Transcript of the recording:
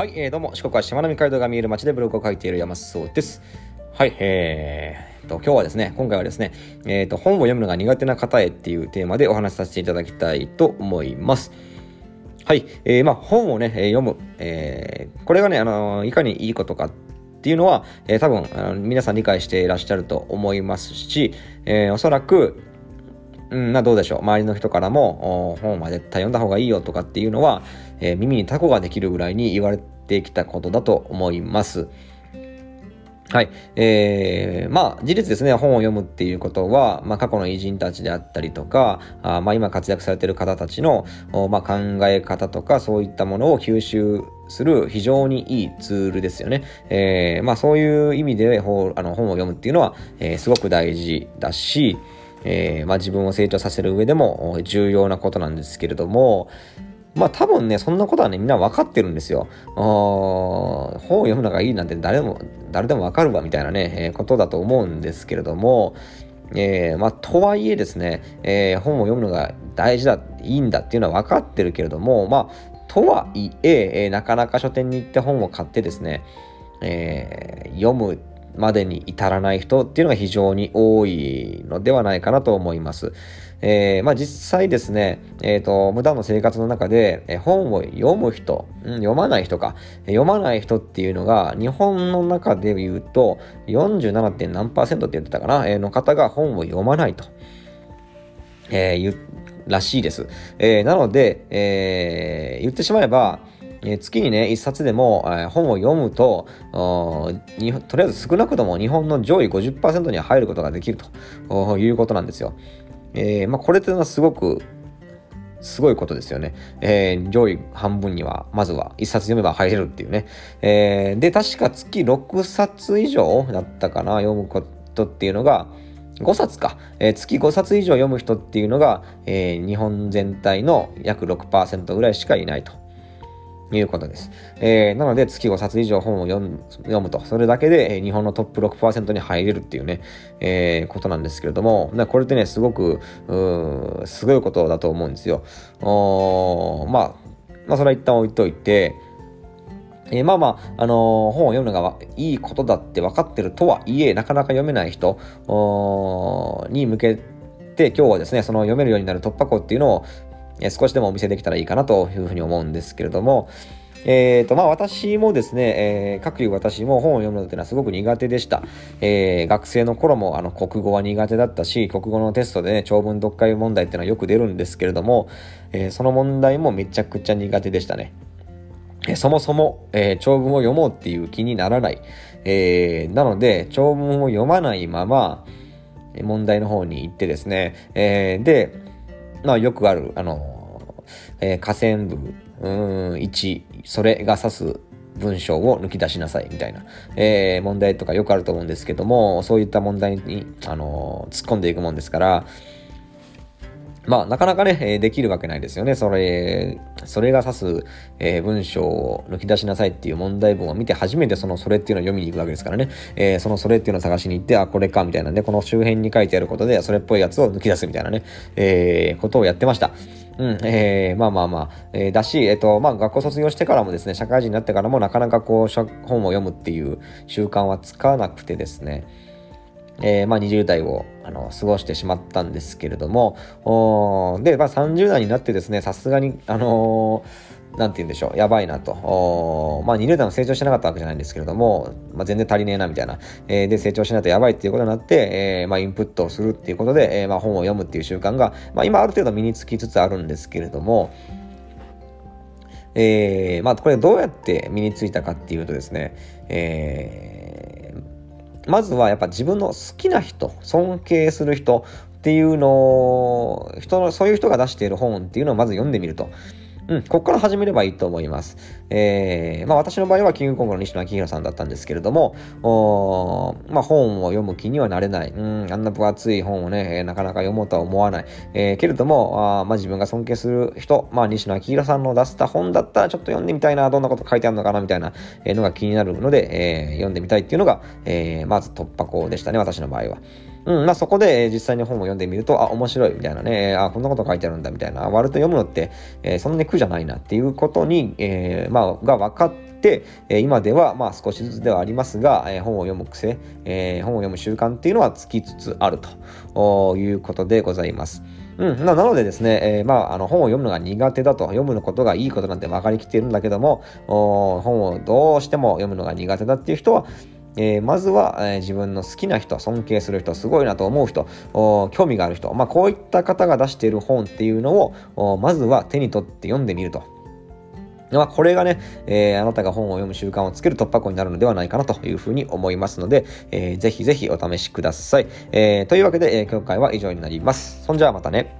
はい、えー、どうも、四国はしまなみ海道が見える街でブログを書いている山そうです。はい、えーと、今日はですね、今回はですね、えーと、本を読むのが苦手な方へっていうテーマでお話しさせていただきたいと思います。はい、えー、まあ、本をね、読む、えー、これがね、あのいかにいいことかっていうのは、えー、多分あの皆さん理解していらっしゃると思いますし、えー、おそらく、うん、まあどうでしょう。周りの人からも、本は絶対読んだ方がいいよとかっていうのは、えー、耳にタコができるぐらいに言われてきたことだと思います。はい。えー、まあ、事実ですね、本を読むっていうことは、まあ、過去の偉人たちであったりとか、あまあ、今活躍されている方たちの、まあ、考え方とか、そういったものを吸収する非常にいいツールですよね。えー、まあ、そういう意味で本あの本を読むっていうのは、えー、すごく大事だし、えー、まあ、自分を成長させる上でも重要なことなんですけれども、まあ多分ね、そんなことはね、みんな分かってるんですよ。本を読むのがいいなんて誰も、誰でも分かるわみたいなね、えー、ことだと思うんですけれども、えー、まあ、とはいえですね、えー、本を読むのが大事だ、いいんだっていうのは分かってるけれども、まあ、とはいええー、なかなか書店に行って本を買ってですね、え読むまでに至らない人っていうのが非常に多いのではないかなと思います。えー、まあ実際ですね、えっ、ー、と、無駄の生活の中で、え本を読む人、うん、読まない人か、読まない人っていうのが、日本の中で言うと、47. 何パーセントって言ってたかな、えー、の方が本を読まないと、えー、言らしいです。えー、なので、えー、言ってしまえば、月にね、一冊でも、本を読むととりあえず少なくとも日本の上位50%には入ることができるということなんですよ。えー、まあ、これというのはすごくすごいことですよね。えー、上位半分には、まずは1冊読めば入れるっていうね。えー、で、確か月6冊以上だったかな、読むことっていうのが、5冊か。えー、月5冊以上読む人っていうのが、えー、日本全体の約6%ぐらいしかいないと。いうことです。えー、なので、月5冊以上本を読むと、それだけで、え、日本のトップ6%に入れるっていうね、えー、ことなんですけれども、これってね、すごく、うすごいことだと思うんですよ。おまあ、まあ、それは一旦置いといて、えー、まあまあ、あのー、本を読むのがいいことだって分かってるとはいえ、なかなか読めない人に向けて、今日はですね、その読めるようになる突破口っていうのを、え少しでもお見せできたらいいかなというふうに思うんですけれども、えーとまあ、私もですね、えー、各いう私も本を読むのっていうのはすごく苦手でした。えー、学生の頃もあの国語は苦手だったし、国語のテストでね、長文読解問題っていうのはよく出るんですけれども、えー、その問題もめちゃくちゃ苦手でしたね。えそもそも、えー、長文を読もうっていう気にならない。えー、なので、長文を読まないまま、問題の方に行ってですね、えー、で、まあよくある、あの、えー、河川部、うん、1、それが指す文章を抜き出しなさいみたいな、えー、問題とかよくあると思うんですけども、そういった問題に、あの突っ込んでいくもんですから、まあ、なかなかね、できるわけないですよね。それ、それが指す、えー、文章を抜き出しなさいっていう問題文を見て初めてそのそれっていうのを読みに行くわけですからね。えー、そのそれっていうのを探しに行って、あ、これかみたいなんで、この周辺に書いてあることで、それっぽいやつを抜き出すみたいなね、えー、ことをやってました。うん、えー、まあまあまあ、えー、だし、えっ、ー、と、まあ学校卒業してからもですね、社会人になってからもなかなかこう、本を読むっていう習慣はつかなくてですね、えー、まあ、20代をあの過ごしてしまったんですけれども、で、まあ、30代になってですね、さすがに、あのー、なんて言うんでしょう、やばいなと。まあ、20代も成長してなかったわけじゃないんですけれども、まあ、全然足りねえな、みたいな。えー、で、成長しないとやばいっていうことになって、えー、まあ、インプットをするっていうことで、えー、まあ、本を読むっていう習慣が、まあ、今ある程度身につきつつあるんですけれども、えー、まあ、これどうやって身についたかっていうとですね、えーまずはやっぱ自分の好きな人、尊敬する人っていうのを、人の、そういう人が出している本っていうのをまず読んでみると。うん、ここから始めればいいと思います。えー、まあ私の場合はキングコングの西野昭弘さんだったんですけれども、おまあ本を読む気にはなれない。うん、あんな分厚い本をね、えー、なかなか読もうとは思わない。えー、けれども、あまあ自分が尊敬する人、まあ西野昭弘さんの出した本だったらちょっと読んでみたいな、どんなこと書いてあるのかなみたいなのが気になるので、えー、読んでみたいっていうのが、えー、まず突破口でしたね、私の場合は。うん、まあそこで、え実際に本を読んでみると、あ、面白いみたいなね、あ、こんなこと書いてあるんだみたいな、割と読むのって、えーそんなに苦じゃないなっていうことに、えーまあ、が分かって、え今では、まあ少しずつではありますが、え本を読む癖、え本を読む習慣っていうのはつきつつあるということでございます。うん、なのでですね、えーまあ、あの本を読むのが苦手だと、読むのことがいいことなんて分かりきっているんだけども、お本をどうしても読むのが苦手だっていう人は、えーまずは、えー自分の好きな人、尊敬する人、すごいなと思う人、興味がある人、まあ、こういった方が出している本っていうのを、まずは手に取って読んでみると。まあ、これがね、えーあなたが本を読む習慣をつける突破口になるのではないかなというふうに思いますので、えーぜひぜひお試しください。えーというわけで、えー今回は以上になります。そんじゃあまたね。